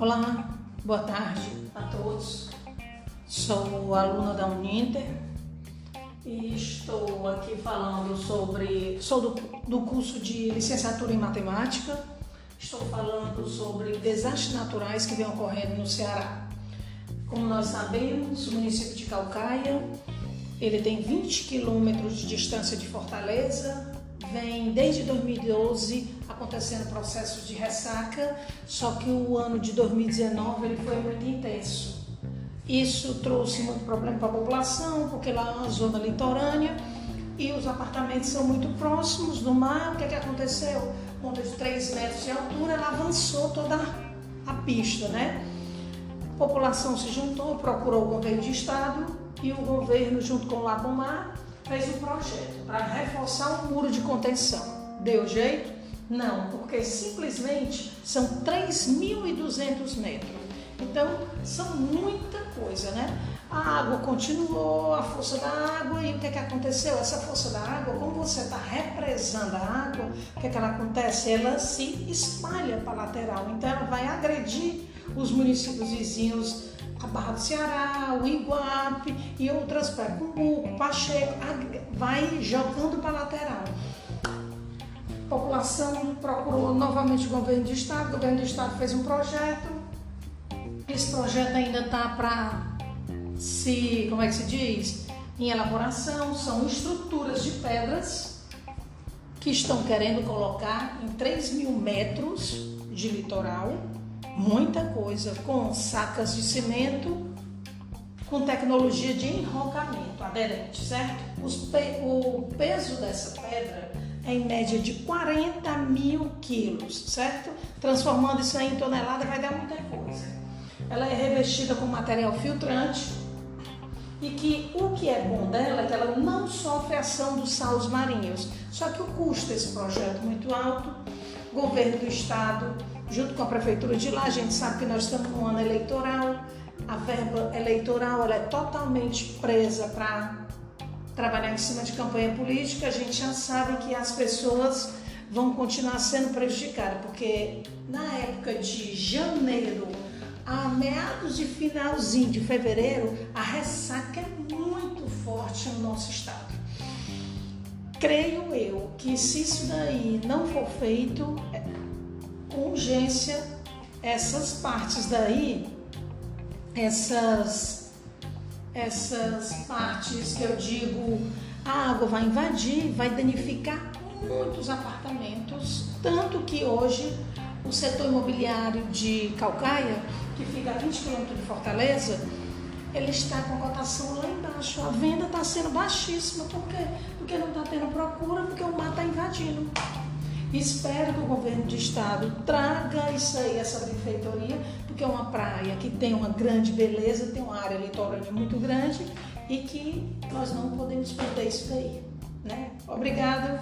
Olá, boa tarde a todos. Sou aluna da Uninter e estou aqui falando sobre. Sou do, do curso de licenciatura em matemática. Estou falando sobre desastres naturais que vêm ocorrendo no Ceará. Como nós sabemos, o município de Calcaia ele tem 20 quilômetros de distância de Fortaleza, vem desde 2012 acontecendo processos de ressaca, só que o ano de 2019 ele foi muito intenso. Isso trouxe muito problema para a população, porque lá é uma zona litorânea e os apartamentos são muito próximos do mar. O que, é que aconteceu? Onda de 3 metros de altura, ela avançou toda a pista, né? A população se juntou, procurou o governo de estado e o governo, junto com o Labomar, fez um projeto para reforçar um muro de contenção. Deu jeito? Não, porque simplesmente são 3.200 metros. Então, são muita coisa, né? A água continuou, a força da água, e o que, é que aconteceu? Essa força da água, como você está represando a água, o que, é que ela acontece? Ela se espalha para a lateral, então ela vai agredir os municípios vizinhos a Barra do Ceará, o Iguape e outras praias, Cumbuco, Pacheco, vai jogando para a lateral. A população procurou novamente o governo do estado, o governo do estado fez um projeto. Esse projeto ainda está para se, como é que se diz? Em elaboração, são estruturas de pedras que estão querendo colocar em 3 mil metros de litoral muita coisa com sacas de cimento, com tecnologia de enrocamento aderente, certo? Pe o peso dessa pedra é em média de 40 mil quilos, certo? Transformando isso em tonelada vai dar muita coisa. Ela é revestida com material filtrante e que o que é bom dela é que ela não sofre ação dos salos marinhos. Só que o custo desse projeto é muito alto, governo do estado junto com a prefeitura de lá. A gente sabe que nós estamos no ano eleitoral, a verba eleitoral ela é totalmente presa para trabalhar em cima de campanha política. A gente já sabe que as pessoas vão continuar sendo prejudicadas, porque na época de janeiro a meados de finalzinho de fevereiro, a ressaca é muito forte no nosso estado. Creio eu que se isso daí não for feito, com urgência essas partes daí, essas, essas partes que eu digo, a água vai invadir, vai danificar muitos apartamentos, tanto que hoje o setor imobiliário de Calcaia, que fica a 20 quilômetros de Fortaleza, ele está com a cotação lá embaixo. A venda está sendo baixíssima. Por quê? Porque não está tendo procura, porque o mar está invadindo. Espero que o governo de estado traga isso aí, essa benfeitoria, porque é uma praia que tem uma grande beleza, tem uma área litorânea muito grande e que nós não podemos perder isso daí. Né? Obrigada.